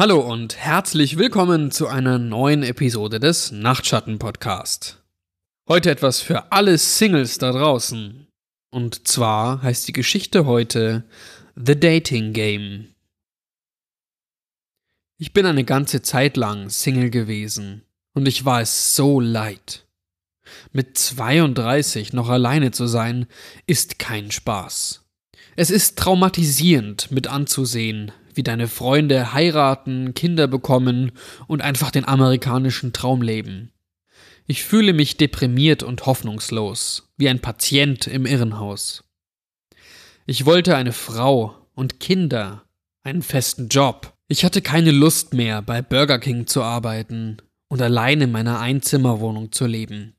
Hallo und herzlich willkommen zu einer neuen Episode des Nachtschatten Podcast. Heute etwas für alle Singles da draußen. Und zwar heißt die Geschichte heute The Dating Game. Ich bin eine ganze Zeit lang Single gewesen und ich war es so leid. Mit 32 noch alleine zu sein, ist kein Spaß. Es ist traumatisierend mit anzusehen, wie deine Freunde heiraten, Kinder bekommen und einfach den amerikanischen Traum leben. Ich fühle mich deprimiert und hoffnungslos, wie ein Patient im Irrenhaus. Ich wollte eine Frau und Kinder, einen festen Job. Ich hatte keine Lust mehr, bei Burger King zu arbeiten und allein in meiner Einzimmerwohnung zu leben.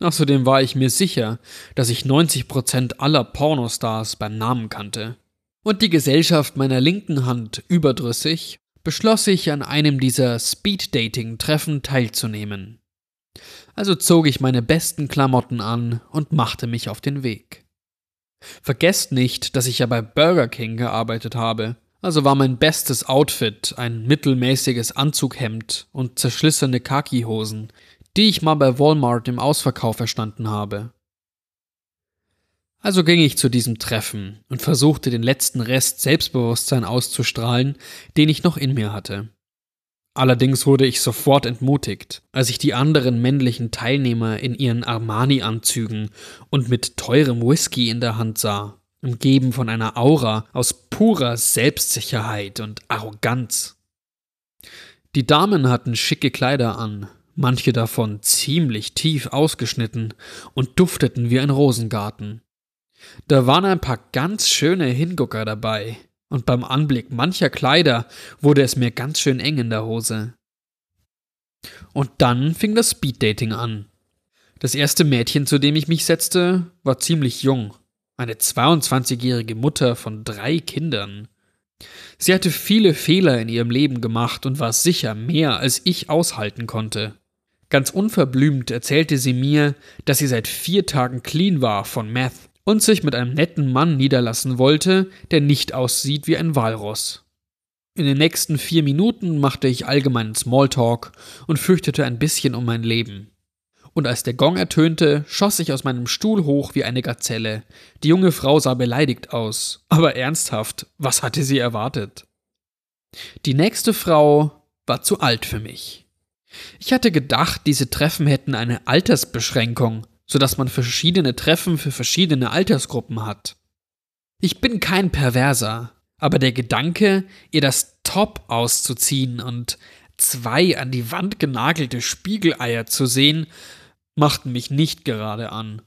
Außerdem war ich mir sicher, dass ich 90 Prozent aller Pornostars beim Namen kannte und die Gesellschaft meiner linken Hand überdrüssig, beschloss ich, an einem dieser Speed-Dating-Treffen teilzunehmen. Also zog ich meine besten Klamotten an und machte mich auf den Weg. Vergesst nicht, dass ich ja bei Burger King gearbeitet habe, also war mein bestes Outfit ein mittelmäßiges Anzughemd und zerschlissene Khaki-Hosen, die ich mal bei Walmart im Ausverkauf erstanden habe. Also ging ich zu diesem Treffen und versuchte den letzten Rest Selbstbewusstsein auszustrahlen, den ich noch in mir hatte. Allerdings wurde ich sofort entmutigt, als ich die anderen männlichen Teilnehmer in ihren Armani-Anzügen und mit teurem Whisky in der Hand sah, umgeben von einer Aura aus purer Selbstsicherheit und Arroganz. Die Damen hatten schicke Kleider an, manche davon ziemlich tief ausgeschnitten und dufteten wie ein Rosengarten. Da waren ein paar ganz schöne Hingucker dabei, und beim Anblick mancher Kleider wurde es mir ganz schön eng in der Hose. Und dann fing das Speeddating an. Das erste Mädchen, zu dem ich mich setzte, war ziemlich jung, eine 22-jährige Mutter von drei Kindern. Sie hatte viele Fehler in ihrem Leben gemacht und war sicher mehr, als ich aushalten konnte. Ganz unverblümt erzählte sie mir, dass sie seit vier Tagen clean war von Meth und sich mit einem netten Mann niederlassen wollte, der nicht aussieht wie ein Walross. In den nächsten vier Minuten machte ich allgemeinen Smalltalk und fürchtete ein bisschen um mein Leben. Und als der Gong ertönte, schoss ich aus meinem Stuhl hoch wie eine Gazelle. Die junge Frau sah beleidigt aus, aber ernsthaft, was hatte sie erwartet? Die nächste Frau war zu alt für mich. Ich hatte gedacht, diese Treffen hätten eine Altersbeschränkung, sodass man verschiedene Treffen für verschiedene Altersgruppen hat. Ich bin kein Perverser, aber der Gedanke, ihr das Top auszuziehen und zwei an die Wand genagelte Spiegeleier zu sehen, machten mich nicht gerade an.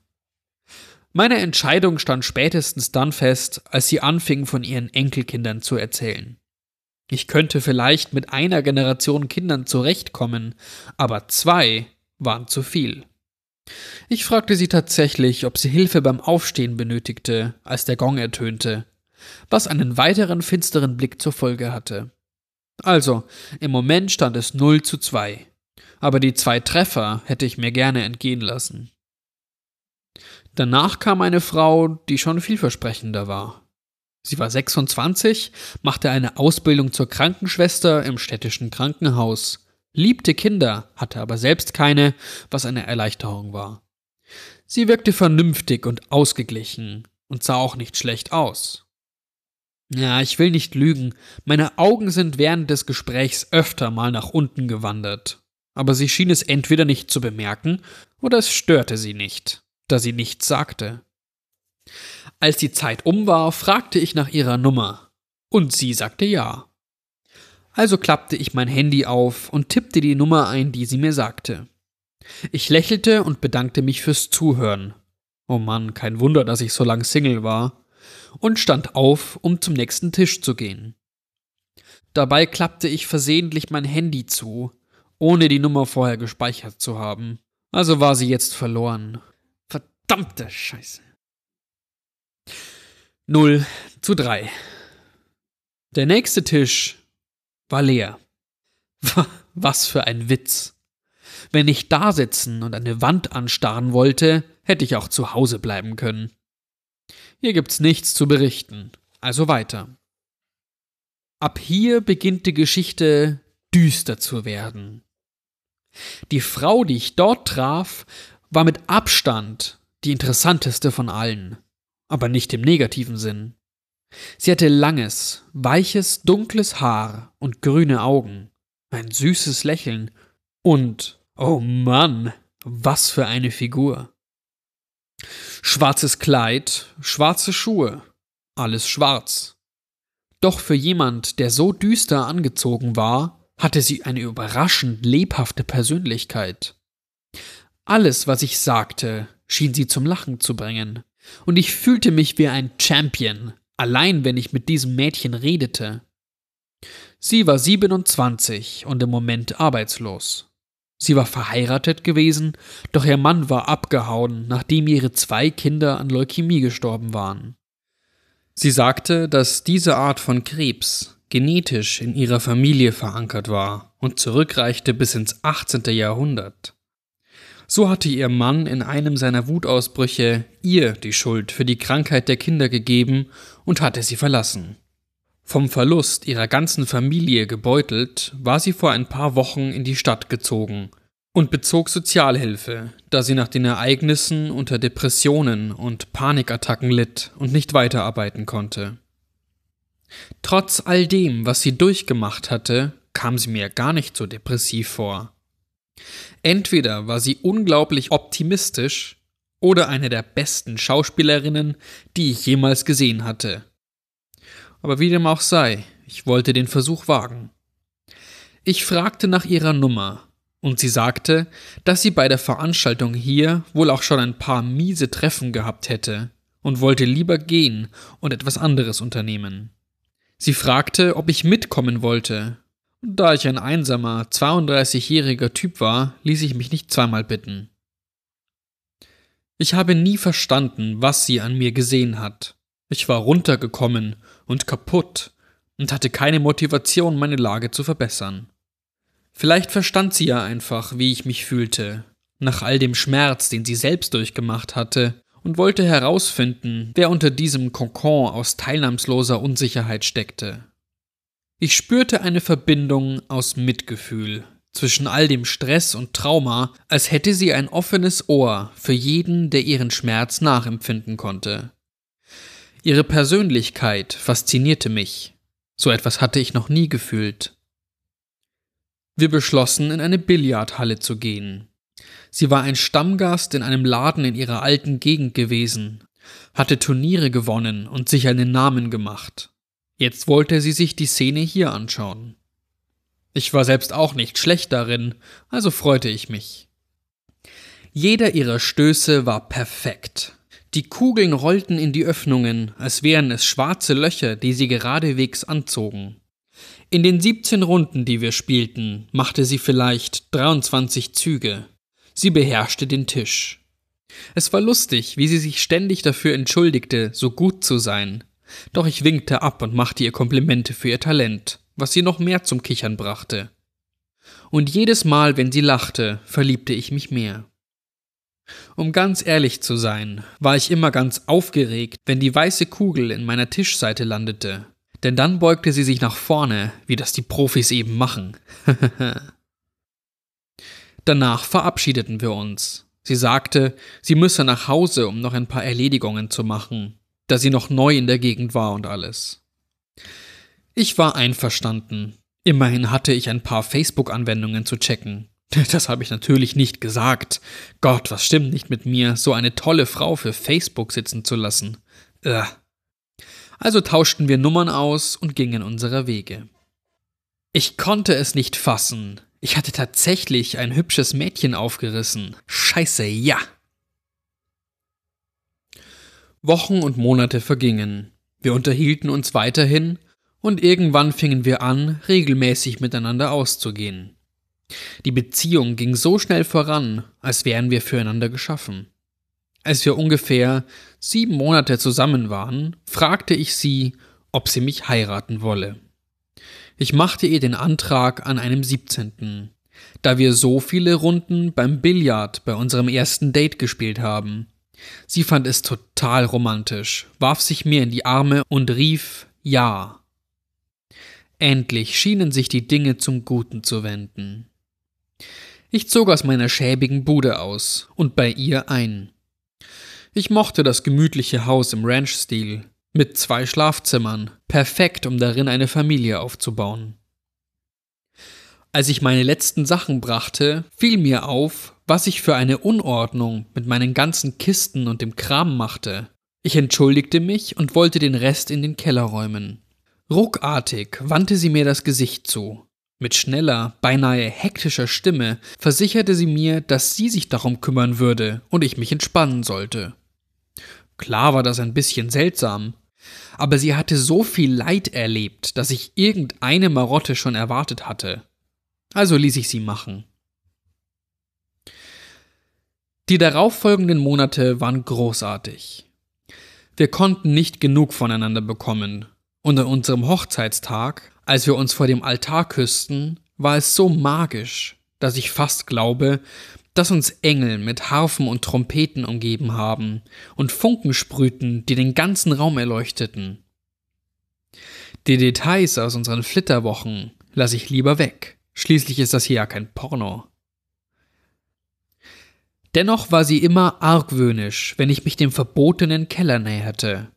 Meine Entscheidung stand spätestens dann fest, als sie anfing, von ihren Enkelkindern zu erzählen. Ich könnte vielleicht mit einer Generation Kindern zurechtkommen, aber zwei waren zu viel. Ich fragte sie tatsächlich, ob sie Hilfe beim Aufstehen benötigte, als der Gong ertönte, was einen weiteren finsteren Blick zur Folge hatte. Also, im Moment stand es 0 zu 2. Aber die zwei Treffer hätte ich mir gerne entgehen lassen. Danach kam eine Frau, die schon vielversprechender war. Sie war 26, machte eine Ausbildung zur Krankenschwester im städtischen Krankenhaus liebte Kinder, hatte aber selbst keine, was eine Erleichterung war. Sie wirkte vernünftig und ausgeglichen und sah auch nicht schlecht aus. Ja, ich will nicht lügen, meine Augen sind während des Gesprächs öfter mal nach unten gewandert, aber sie schien es entweder nicht zu bemerken oder es störte sie nicht, da sie nichts sagte. Als die Zeit um war, fragte ich nach ihrer Nummer, und sie sagte ja. Also klappte ich mein Handy auf und tippte die Nummer ein, die sie mir sagte. Ich lächelte und bedankte mich fürs Zuhören. Oh Mann, kein Wunder, dass ich so lang Single war. Und stand auf, um zum nächsten Tisch zu gehen. Dabei klappte ich versehentlich mein Handy zu, ohne die Nummer vorher gespeichert zu haben. Also war sie jetzt verloren. Verdammte Scheiße. 0 zu 3. Der nächste Tisch war leer. Was für ein Witz. Wenn ich da sitzen und eine Wand anstarren wollte, hätte ich auch zu Hause bleiben können. Hier gibt's nichts zu berichten, also weiter. Ab hier beginnt die Geschichte düster zu werden. Die Frau, die ich dort traf, war mit Abstand die interessanteste von allen, aber nicht im negativen Sinn. Sie hatte langes, weiches, dunkles Haar und grüne Augen, ein süßes Lächeln und, oh Mann, was für eine Figur. Schwarzes Kleid, schwarze Schuhe, alles schwarz. Doch für jemand, der so düster angezogen war, hatte sie eine überraschend lebhafte Persönlichkeit. Alles, was ich sagte, schien sie zum Lachen zu bringen, und ich fühlte mich wie ein Champion, allein wenn ich mit diesem Mädchen redete. Sie war 27 und im Moment arbeitslos. Sie war verheiratet gewesen, doch ihr Mann war abgehauen, nachdem ihre zwei Kinder an Leukämie gestorben waren. Sie sagte, dass diese Art von Krebs genetisch in ihrer Familie verankert war und zurückreichte bis ins 18. Jahrhundert. So hatte ihr Mann in einem seiner Wutausbrüche ihr die Schuld für die Krankheit der Kinder gegeben und hatte sie verlassen. Vom Verlust ihrer ganzen Familie gebeutelt, war sie vor ein paar Wochen in die Stadt gezogen und bezog Sozialhilfe, da sie nach den Ereignissen unter Depressionen und Panikattacken litt und nicht weiterarbeiten konnte. Trotz all dem, was sie durchgemacht hatte, kam sie mir gar nicht so depressiv vor. Entweder war sie unglaublich optimistisch oder eine der besten Schauspielerinnen, die ich jemals gesehen hatte. Aber wie dem auch sei, ich wollte den Versuch wagen. Ich fragte nach ihrer Nummer, und sie sagte, dass sie bei der Veranstaltung hier wohl auch schon ein paar miese Treffen gehabt hätte und wollte lieber gehen und etwas anderes unternehmen. Sie fragte, ob ich mitkommen wollte, da ich ein einsamer, 32-jähriger Typ war, ließ ich mich nicht zweimal bitten. Ich habe nie verstanden, was sie an mir gesehen hat. Ich war runtergekommen und kaputt und hatte keine Motivation, meine Lage zu verbessern. Vielleicht verstand sie ja einfach, wie ich mich fühlte, nach all dem Schmerz, den sie selbst durchgemacht hatte, und wollte herausfinden, wer unter diesem Kokon aus teilnahmsloser Unsicherheit steckte. Ich spürte eine Verbindung aus Mitgefühl zwischen all dem Stress und Trauma, als hätte sie ein offenes Ohr für jeden, der ihren Schmerz nachempfinden konnte. Ihre Persönlichkeit faszinierte mich. So etwas hatte ich noch nie gefühlt. Wir beschlossen, in eine Billardhalle zu gehen. Sie war ein Stammgast in einem Laden in ihrer alten Gegend gewesen, hatte Turniere gewonnen und sich einen Namen gemacht. Jetzt wollte sie sich die Szene hier anschauen. Ich war selbst auch nicht schlecht darin, also freute ich mich. Jeder ihrer Stöße war perfekt. Die Kugeln rollten in die Öffnungen, als wären es schwarze Löcher, die sie geradewegs anzogen. In den 17 Runden, die wir spielten, machte sie vielleicht 23 Züge. Sie beherrschte den Tisch. Es war lustig, wie sie sich ständig dafür entschuldigte, so gut zu sein, doch ich winkte ab und machte ihr Komplimente für ihr Talent, was sie noch mehr zum Kichern brachte. Und jedes Mal, wenn sie lachte, verliebte ich mich mehr. Um ganz ehrlich zu sein, war ich immer ganz aufgeregt, wenn die weiße Kugel in meiner Tischseite landete, denn dann beugte sie sich nach vorne, wie das die Profis eben machen. Danach verabschiedeten wir uns. Sie sagte, sie müsse nach Hause, um noch ein paar Erledigungen zu machen, da sie noch neu in der Gegend war und alles. Ich war einverstanden. Immerhin hatte ich ein paar Facebook-Anwendungen zu checken. Das habe ich natürlich nicht gesagt. Gott, was stimmt nicht mit mir, so eine tolle Frau für Facebook sitzen zu lassen. Ugh. Also tauschten wir Nummern aus und gingen unserer Wege. Ich konnte es nicht fassen. Ich hatte tatsächlich ein hübsches Mädchen aufgerissen. Scheiße, ja. Wochen und Monate vergingen. Wir unterhielten uns weiterhin und irgendwann fingen wir an, regelmäßig miteinander auszugehen. Die Beziehung ging so schnell voran, als wären wir füreinander geschaffen. Als wir ungefähr sieben Monate zusammen waren, fragte ich sie, ob sie mich heiraten wolle. Ich machte ihr den Antrag an einem 17. Da wir so viele Runden beim Billard bei unserem ersten Date gespielt haben, Sie fand es total romantisch, warf sich mir in die Arme und rief Ja. Endlich schienen sich die Dinge zum Guten zu wenden. Ich zog aus meiner schäbigen Bude aus und bei ihr ein. Ich mochte das gemütliche Haus im Ranch-Stil, mit zwei Schlafzimmern, perfekt, um darin eine Familie aufzubauen. Als ich meine letzten Sachen brachte, fiel mir auf, was ich für eine Unordnung mit meinen ganzen Kisten und dem Kram machte. Ich entschuldigte mich und wollte den Rest in den Keller räumen. Ruckartig wandte sie mir das Gesicht zu. Mit schneller, beinahe hektischer Stimme versicherte sie mir, dass sie sich darum kümmern würde und ich mich entspannen sollte. Klar war das ein bisschen seltsam, aber sie hatte so viel Leid erlebt, dass ich irgendeine Marotte schon erwartet hatte. Also ließ ich sie machen. Die darauffolgenden Monate waren großartig. Wir konnten nicht genug voneinander bekommen, und an unserem Hochzeitstag, als wir uns vor dem Altar küssten, war es so magisch, dass ich fast glaube, dass uns Engel mit Harfen und Trompeten umgeben haben und Funken sprühten, die den ganzen Raum erleuchteten. Die Details aus unseren Flitterwochen lasse ich lieber weg. Schließlich ist das hier ja kein Porno. Dennoch war sie immer argwöhnisch, wenn ich mich dem verbotenen Keller näherte.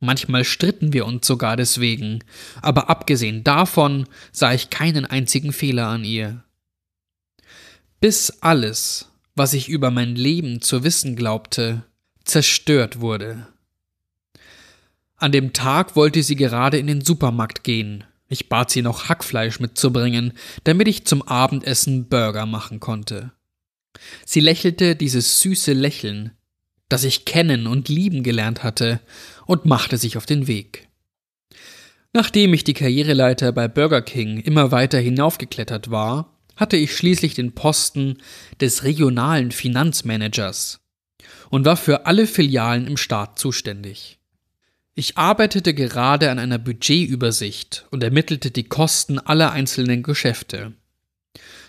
Manchmal stritten wir uns sogar deswegen, aber abgesehen davon sah ich keinen einzigen Fehler an ihr bis alles, was ich über mein Leben zu wissen glaubte, zerstört wurde. An dem Tag wollte sie gerade in den Supermarkt gehen. Ich bat sie noch Hackfleisch mitzubringen, damit ich zum Abendessen Burger machen konnte. Sie lächelte dieses süße Lächeln, das ich kennen und lieben gelernt hatte, und machte sich auf den Weg. Nachdem ich die Karriereleiter bei Burger King immer weiter hinaufgeklettert war, hatte ich schließlich den Posten des regionalen Finanzmanagers und war für alle Filialen im Staat zuständig. Ich arbeitete gerade an einer Budgetübersicht und ermittelte die Kosten aller einzelnen Geschäfte.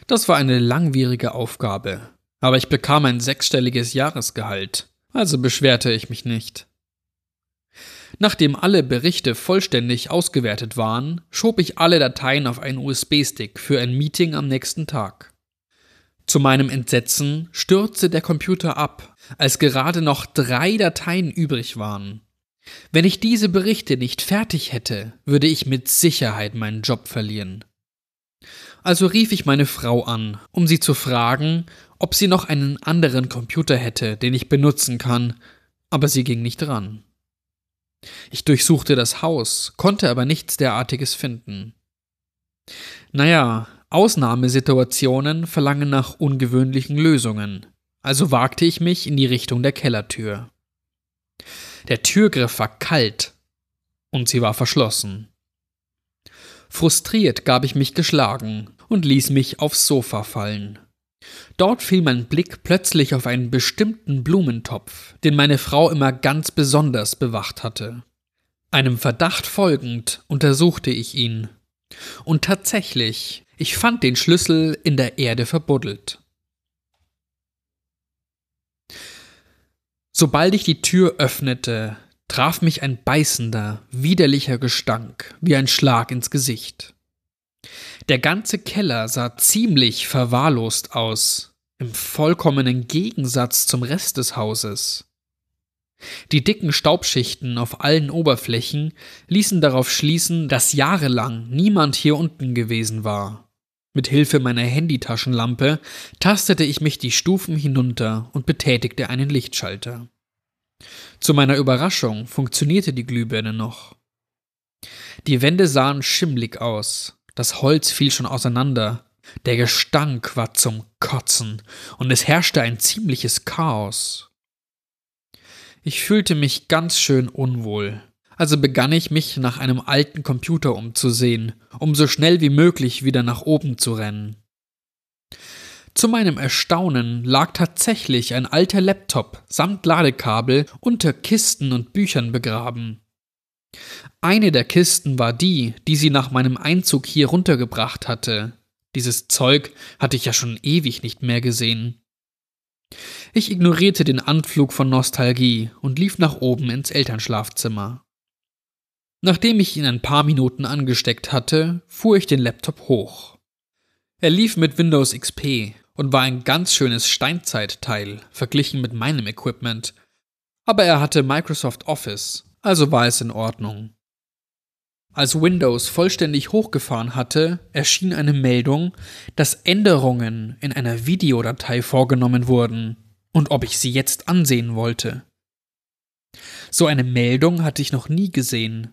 Das war eine langwierige Aufgabe, aber ich bekam ein sechsstelliges Jahresgehalt, also beschwerte ich mich nicht. Nachdem alle Berichte vollständig ausgewertet waren, schob ich alle Dateien auf einen USB-Stick für ein Meeting am nächsten Tag. Zu meinem Entsetzen stürzte der Computer ab, als gerade noch drei Dateien übrig waren. Wenn ich diese Berichte nicht fertig hätte, würde ich mit Sicherheit meinen Job verlieren. Also rief ich meine Frau an, um sie zu fragen, ob sie noch einen anderen Computer hätte, den ich benutzen kann, aber sie ging nicht ran. Ich durchsuchte das Haus, konnte aber nichts derartiges finden. Naja, Ausnahmesituationen verlangen nach ungewöhnlichen Lösungen, also wagte ich mich in die Richtung der Kellertür. Der Türgriff war kalt und sie war verschlossen. Frustriert gab ich mich geschlagen und ließ mich aufs Sofa fallen. Dort fiel mein Blick plötzlich auf einen bestimmten Blumentopf, den meine Frau immer ganz besonders bewacht hatte. Einem Verdacht folgend untersuchte ich ihn. Und tatsächlich, ich fand den Schlüssel in der Erde verbuddelt. Sobald ich die Tür öffnete, traf mich ein beißender, widerlicher Gestank wie ein Schlag ins Gesicht. Der ganze Keller sah ziemlich verwahrlost aus, im vollkommenen Gegensatz zum Rest des Hauses. Die dicken Staubschichten auf allen Oberflächen ließen darauf schließen, dass jahrelang niemand hier unten gewesen war. Mit Hilfe meiner Handytaschenlampe tastete ich mich die Stufen hinunter und betätigte einen Lichtschalter. Zu meiner Überraschung funktionierte die Glühbirne noch. Die Wände sahen schimmlig aus, das Holz fiel schon auseinander. Der Gestank war zum Kotzen, und es herrschte ein ziemliches Chaos. Ich fühlte mich ganz schön unwohl. Also begann ich mich nach einem alten Computer umzusehen, um so schnell wie möglich wieder nach oben zu rennen. Zu meinem Erstaunen lag tatsächlich ein alter Laptop samt Ladekabel unter Kisten und Büchern begraben. Eine der Kisten war die, die sie nach meinem Einzug hier runtergebracht hatte. Dieses Zeug hatte ich ja schon ewig nicht mehr gesehen. Ich ignorierte den Anflug von Nostalgie und lief nach oben ins Elternschlafzimmer. Nachdem ich ihn ein paar Minuten angesteckt hatte, fuhr ich den Laptop hoch. Er lief mit Windows XP und war ein ganz schönes Steinzeitteil verglichen mit meinem Equipment, aber er hatte Microsoft Office, also war es in Ordnung. Als Windows vollständig hochgefahren hatte, erschien eine Meldung, dass Änderungen in einer Videodatei vorgenommen wurden und ob ich sie jetzt ansehen wollte. So eine Meldung hatte ich noch nie gesehen,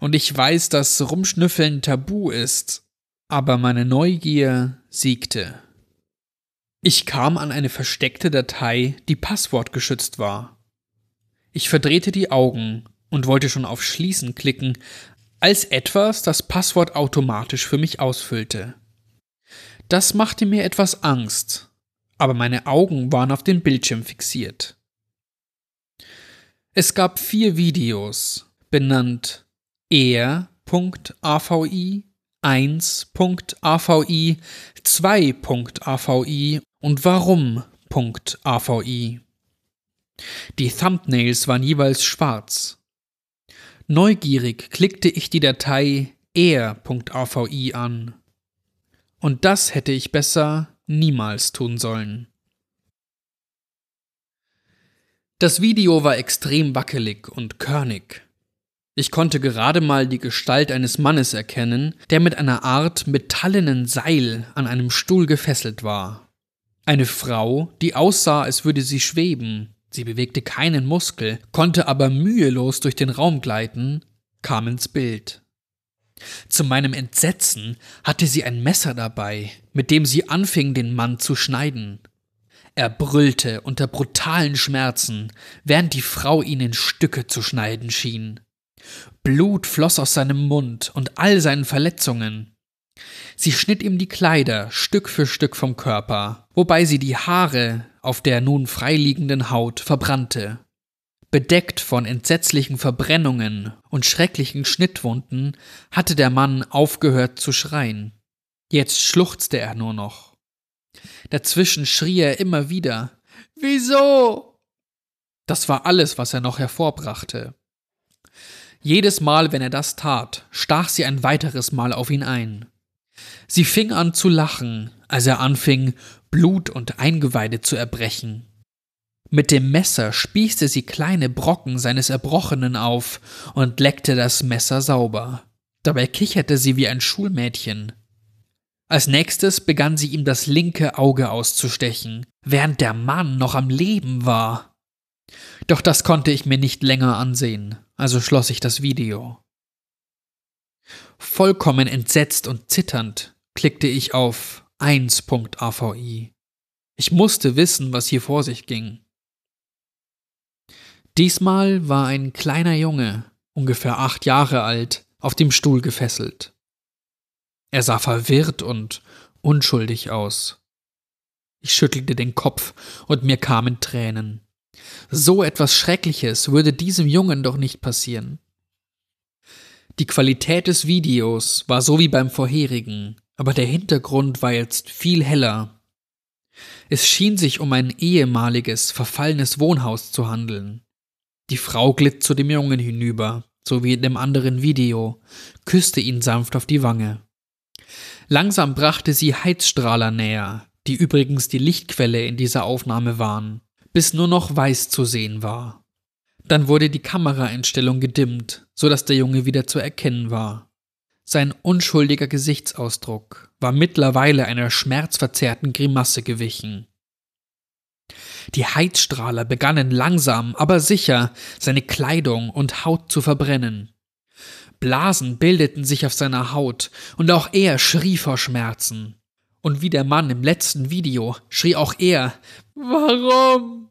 und ich weiß, dass Rumschnüffeln tabu ist, aber meine Neugier siegte. Ich kam an eine versteckte Datei, die passwortgeschützt war. Ich verdrehte die Augen und wollte schon auf Schließen klicken, als etwas das Passwort automatisch für mich ausfüllte. Das machte mir etwas Angst, aber meine Augen waren auf den Bildschirm fixiert. Es gab vier Videos, benannt er.avi, 1.avi, 2.avi und warum.avi. Die Thumbnails waren jeweils schwarz. Neugierig klickte ich die Datei er.avi an. Und das hätte ich besser niemals tun sollen. Das Video war extrem wackelig und körnig. Ich konnte gerade mal die Gestalt eines Mannes erkennen, der mit einer Art metallenen Seil an einem Stuhl gefesselt war. Eine Frau, die aussah, als würde sie schweben, Sie bewegte keinen Muskel, konnte aber mühelos durch den Raum gleiten, kam ins Bild. Zu meinem Entsetzen hatte sie ein Messer dabei, mit dem sie anfing, den Mann zu schneiden. Er brüllte unter brutalen Schmerzen, während die Frau ihn in Stücke zu schneiden schien. Blut floss aus seinem Mund und all seinen Verletzungen. Sie schnitt ihm die Kleider Stück für Stück vom Körper, wobei sie die Haare auf der nun freiliegenden Haut verbrannte. Bedeckt von entsetzlichen Verbrennungen und schrecklichen Schnittwunden hatte der Mann aufgehört zu schreien. Jetzt schluchzte er nur noch. Dazwischen schrie er immer wieder Wieso? Das war alles, was er noch hervorbrachte. Jedes Mal, wenn er das tat, stach sie ein weiteres Mal auf ihn ein. Sie fing an zu lachen, als er anfing, Blut und Eingeweide zu erbrechen. Mit dem Messer spießte sie kleine Brocken seines Erbrochenen auf und leckte das Messer sauber. Dabei kicherte sie wie ein Schulmädchen. Als nächstes begann sie ihm das linke Auge auszustechen, während der Mann noch am Leben war. Doch das konnte ich mir nicht länger ansehen, also schloss ich das Video. Vollkommen entsetzt und zitternd klickte ich auf 1.avi. Ich musste wissen, was hier vor sich ging. Diesmal war ein kleiner Junge, ungefähr acht Jahre alt, auf dem Stuhl gefesselt. Er sah verwirrt und unschuldig aus. Ich schüttelte den Kopf und mir kamen Tränen. So etwas Schreckliches würde diesem Jungen doch nicht passieren. Die Qualität des Videos war so wie beim vorherigen, aber der Hintergrund war jetzt viel heller. Es schien sich um ein ehemaliges, verfallenes Wohnhaus zu handeln. Die Frau glitt zu dem Jungen hinüber, so wie in dem anderen Video, küsste ihn sanft auf die Wange. Langsam brachte sie Heizstrahler näher, die übrigens die Lichtquelle in dieser Aufnahme waren, bis nur noch weiß zu sehen war. Dann wurde die Kameraeinstellung gedimmt, so dass der Junge wieder zu erkennen war. Sein unschuldiger Gesichtsausdruck war mittlerweile einer schmerzverzerrten Grimasse gewichen. Die Heizstrahler begannen langsam, aber sicher seine Kleidung und Haut zu verbrennen. Blasen bildeten sich auf seiner Haut, und auch er schrie vor Schmerzen. Und wie der Mann im letzten Video schrie auch er Warum?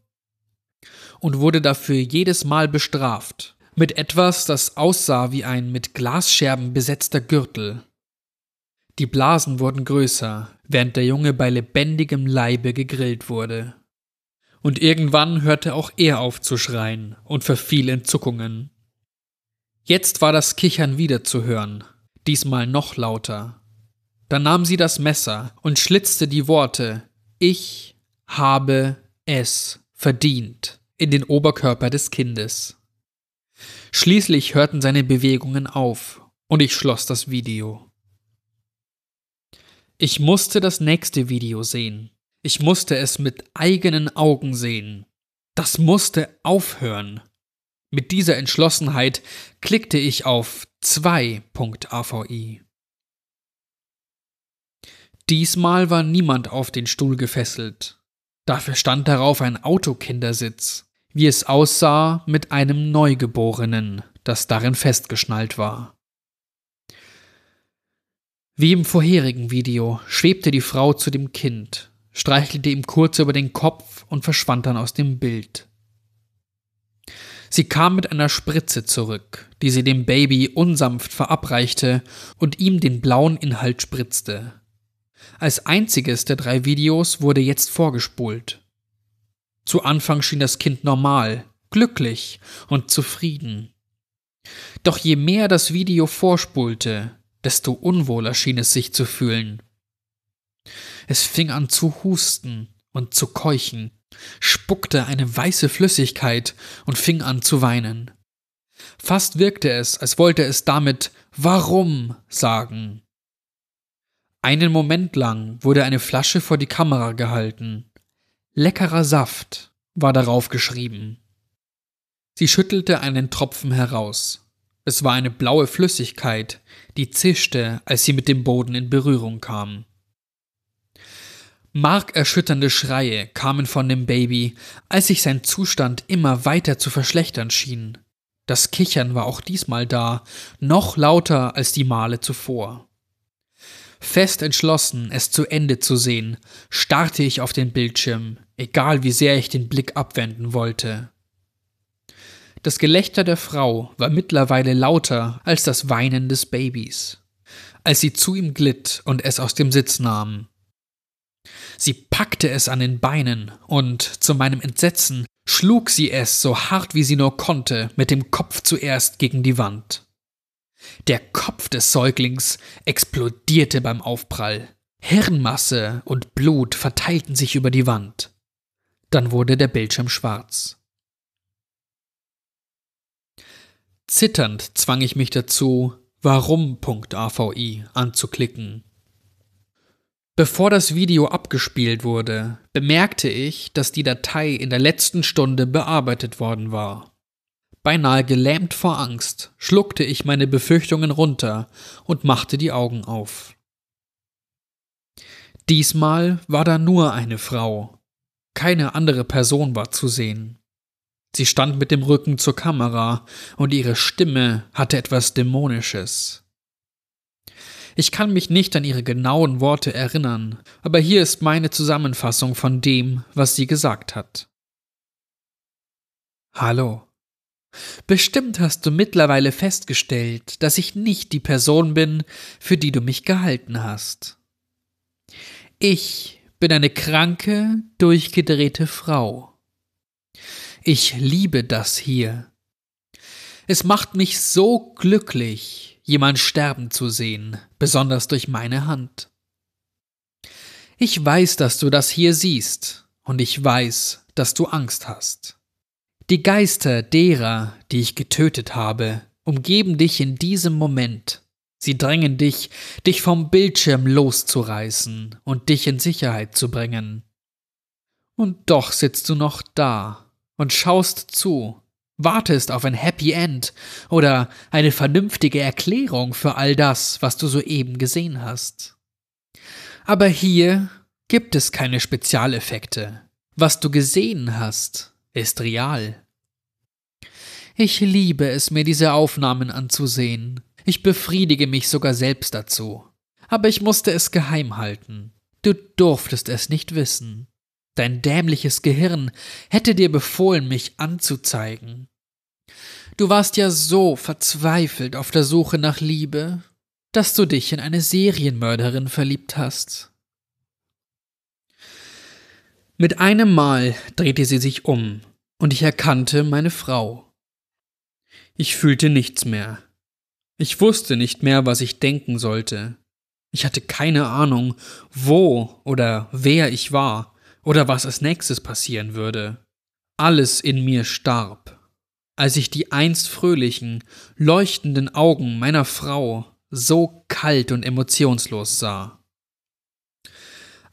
Und wurde dafür jedes Mal bestraft. Mit etwas, das aussah wie ein mit Glasscherben besetzter Gürtel. Die Blasen wurden größer, während der Junge bei lebendigem Leibe gegrillt wurde. Und irgendwann hörte auch er auf zu schreien und verfiel in Zuckungen. Jetzt war das Kichern wieder zu hören, diesmal noch lauter. Da nahm sie das Messer und schlitzte die Worte Ich habe es verdient in den Oberkörper des Kindes. Schließlich hörten seine Bewegungen auf und ich schloss das Video. Ich musste das nächste Video sehen. Ich musste es mit eigenen Augen sehen. Das musste aufhören. Mit dieser Entschlossenheit klickte ich auf 2.avi. Diesmal war niemand auf den Stuhl gefesselt. Dafür stand darauf ein Autokindersitz, wie es aussah mit einem Neugeborenen, das darin festgeschnallt war. Wie im vorherigen Video schwebte die Frau zu dem Kind, streichelte ihm kurz über den Kopf und verschwand dann aus dem Bild. Sie kam mit einer Spritze zurück, die sie dem Baby unsanft verabreichte und ihm den blauen Inhalt spritzte. Als einziges der drei Videos wurde jetzt vorgespult. Zu Anfang schien das Kind normal, glücklich und zufrieden. Doch je mehr das Video vorspulte, desto unwohler schien es sich zu fühlen. Es fing an zu husten und zu keuchen, spuckte eine weiße Flüssigkeit und fing an zu weinen. Fast wirkte es, als wollte es damit Warum sagen. Einen Moment lang wurde eine Flasche vor die Kamera gehalten. Leckerer Saft war darauf geschrieben. Sie schüttelte einen Tropfen heraus. Es war eine blaue Flüssigkeit, die zischte, als sie mit dem Boden in Berührung kam. Markerschütternde Schreie kamen von dem Baby, als sich sein Zustand immer weiter zu verschlechtern schien. Das Kichern war auch diesmal da, noch lauter als die Male zuvor. Fest entschlossen, es zu Ende zu sehen, starrte ich auf den Bildschirm, egal wie sehr ich den Blick abwenden wollte. Das Gelächter der Frau war mittlerweile lauter als das Weinen des Babys, als sie zu ihm glitt und es aus dem Sitz nahm. Sie packte es an den Beinen und, zu meinem Entsetzen, schlug sie es so hart wie sie nur konnte, mit dem Kopf zuerst gegen die Wand. Der Kopf des Säuglings explodierte beim Aufprall. Hirnmasse und Blut verteilten sich über die Wand. Dann wurde der Bildschirm schwarz. Zitternd zwang ich mich dazu, warum.avi anzuklicken. Bevor das Video abgespielt wurde, bemerkte ich, dass die Datei in der letzten Stunde bearbeitet worden war. Beinahe gelähmt vor Angst, schluckte ich meine Befürchtungen runter und machte die Augen auf. Diesmal war da nur eine Frau. Keine andere Person war zu sehen. Sie stand mit dem Rücken zur Kamera und ihre Stimme hatte etwas Dämonisches. Ich kann mich nicht an ihre genauen Worte erinnern, aber hier ist meine Zusammenfassung von dem, was sie gesagt hat. Hallo. Bestimmt hast du mittlerweile festgestellt, dass ich nicht die Person bin, für die du mich gehalten hast. Ich bin eine kranke, durchgedrehte Frau. Ich liebe das hier. Es macht mich so glücklich, jemand sterben zu sehen, besonders durch meine Hand. Ich weiß, dass du das hier siehst, und ich weiß, dass du Angst hast. Die Geister derer, die ich getötet habe, umgeben dich in diesem Moment. Sie drängen dich, dich vom Bildschirm loszureißen und dich in Sicherheit zu bringen. Und doch sitzt du noch da und schaust zu, wartest auf ein Happy End oder eine vernünftige Erklärung für all das, was du soeben gesehen hast. Aber hier gibt es keine Spezialeffekte. Was du gesehen hast, ist real. Ich liebe es, mir diese Aufnahmen anzusehen. Ich befriedige mich sogar selbst dazu. Aber ich musste es geheim halten. Du durftest es nicht wissen. Dein dämliches Gehirn hätte dir befohlen, mich anzuzeigen. Du warst ja so verzweifelt auf der Suche nach Liebe, dass du dich in eine Serienmörderin verliebt hast. Mit einem Mal drehte sie sich um, und ich erkannte meine Frau. Ich fühlte nichts mehr. Ich wusste nicht mehr, was ich denken sollte. Ich hatte keine Ahnung, wo oder wer ich war oder was als nächstes passieren würde. Alles in mir starb. als ich die einst fröhlichen, leuchtenden Augen meiner Frau so kalt und emotionslos sah.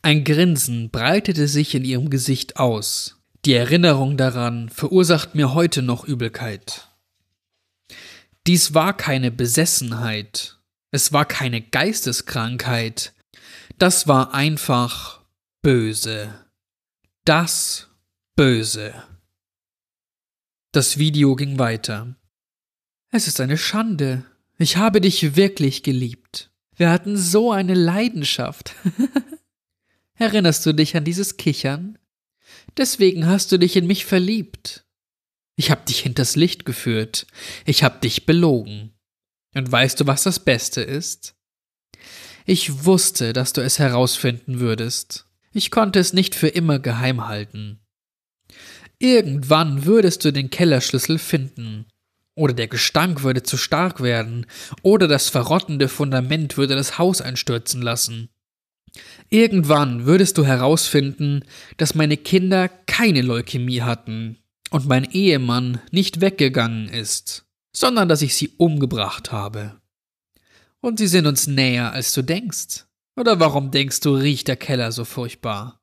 Ein Grinsen breitete sich in ihrem Gesicht aus. Die Erinnerung daran verursacht mir heute noch Übelkeit. Dies war keine Besessenheit, es war keine Geisteskrankheit, das war einfach böse. Das Böse. Das Video ging weiter. Es ist eine Schande. Ich habe dich wirklich geliebt. Wir hatten so eine Leidenschaft. Erinnerst du dich an dieses Kichern? Deswegen hast du dich in mich verliebt. Ich hab dich hinters Licht geführt. Ich hab dich belogen. Und weißt du, was das Beste ist? Ich wusste, dass du es herausfinden würdest. Ich konnte es nicht für immer geheim halten. Irgendwann würdest du den Kellerschlüssel finden. Oder der Gestank würde zu stark werden. Oder das verrottende Fundament würde das Haus einstürzen lassen. Irgendwann würdest du herausfinden, dass meine Kinder keine Leukämie hatten und mein Ehemann nicht weggegangen ist, sondern dass ich sie umgebracht habe. Und sie sind uns näher, als du denkst. Oder warum denkst du, riecht der Keller so furchtbar?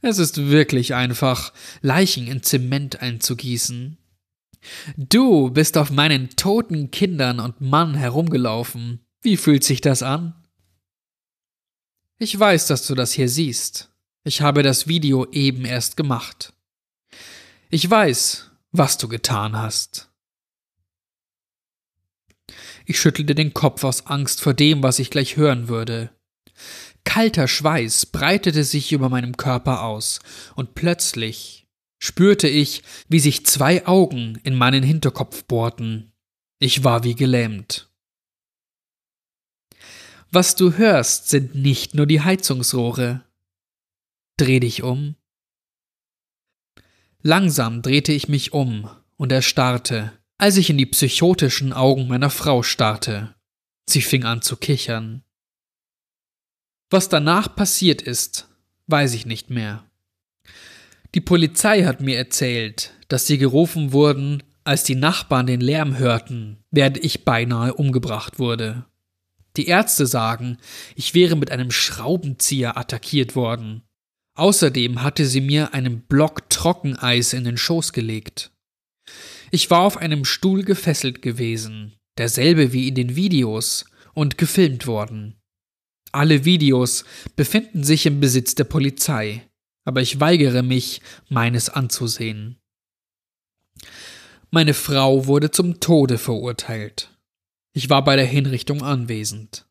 Es ist wirklich einfach, Leichen in Zement einzugießen. Du bist auf meinen toten Kindern und Mann herumgelaufen. Wie fühlt sich das an? Ich weiß, dass du das hier siehst. Ich habe das Video eben erst gemacht. Ich weiß, was du getan hast. Ich schüttelte den Kopf aus Angst vor dem, was ich gleich hören würde. Kalter Schweiß breitete sich über meinem Körper aus, und plötzlich spürte ich, wie sich zwei Augen in meinen Hinterkopf bohrten. Ich war wie gelähmt. Was du hörst, sind nicht nur die Heizungsrohre. Dreh dich um. Langsam drehte ich mich um und erstarrte, als ich in die psychotischen Augen meiner Frau starrte. Sie fing an zu kichern. Was danach passiert ist, weiß ich nicht mehr. Die Polizei hat mir erzählt, dass sie gerufen wurden, als die Nachbarn den Lärm hörten, während ich beinahe umgebracht wurde. Die Ärzte sagen, ich wäre mit einem Schraubenzieher attackiert worden. Außerdem hatte sie mir einen Block Trockeneis in den Schoß gelegt. Ich war auf einem Stuhl gefesselt gewesen, derselbe wie in den Videos, und gefilmt worden. Alle Videos befinden sich im Besitz der Polizei, aber ich weigere mich, meines anzusehen. Meine Frau wurde zum Tode verurteilt. Ich war bei der Hinrichtung anwesend.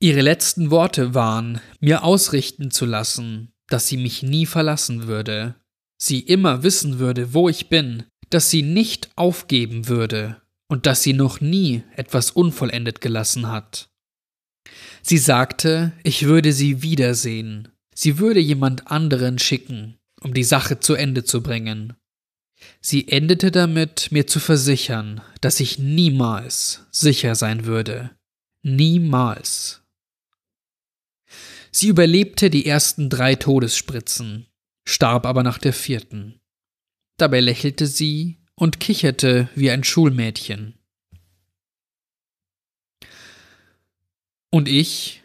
Ihre letzten Worte waren, mir ausrichten zu lassen, dass sie mich nie verlassen würde, sie immer wissen würde, wo ich bin, dass sie nicht aufgeben würde und dass sie noch nie etwas unvollendet gelassen hat. Sie sagte, ich würde sie wiedersehen. Sie würde jemand anderen schicken, um die Sache zu Ende zu bringen. Sie endete damit, mir zu versichern, dass ich niemals sicher sein würde. Niemals. Sie überlebte die ersten drei Todesspritzen, starb aber nach der vierten. Dabei lächelte sie und kicherte wie ein Schulmädchen. Und ich,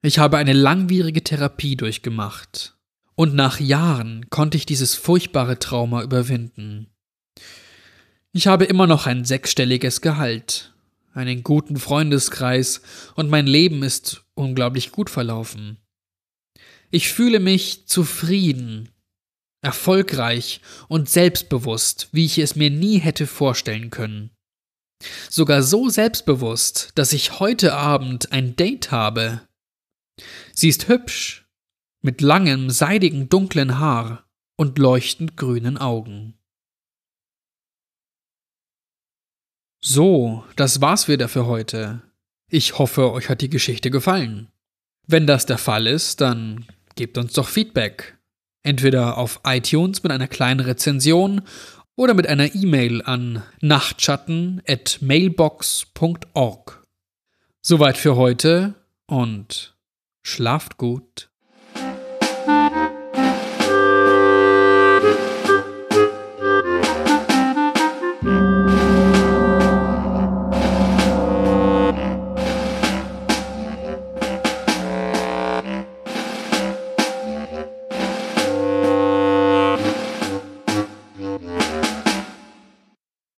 ich habe eine langwierige Therapie durchgemacht. Und nach Jahren konnte ich dieses furchtbare Trauma überwinden. Ich habe immer noch ein sechsstelliges Gehalt, einen guten Freundeskreis und mein Leben ist unglaublich gut verlaufen. Ich fühle mich zufrieden, erfolgreich und selbstbewusst, wie ich es mir nie hätte vorstellen können. Sogar so selbstbewusst, dass ich heute Abend ein Date habe. Sie ist hübsch, mit langem, seidigen, dunklen Haar und leuchtend grünen Augen. So, das war's wieder für heute. Ich hoffe, euch hat die Geschichte gefallen. Wenn das der Fall ist, dann gebt uns doch Feedback. Entweder auf iTunes mit einer kleinen Rezension oder mit einer E-Mail an nachtschatten@mailbox.org. Soweit für heute und schlaft gut.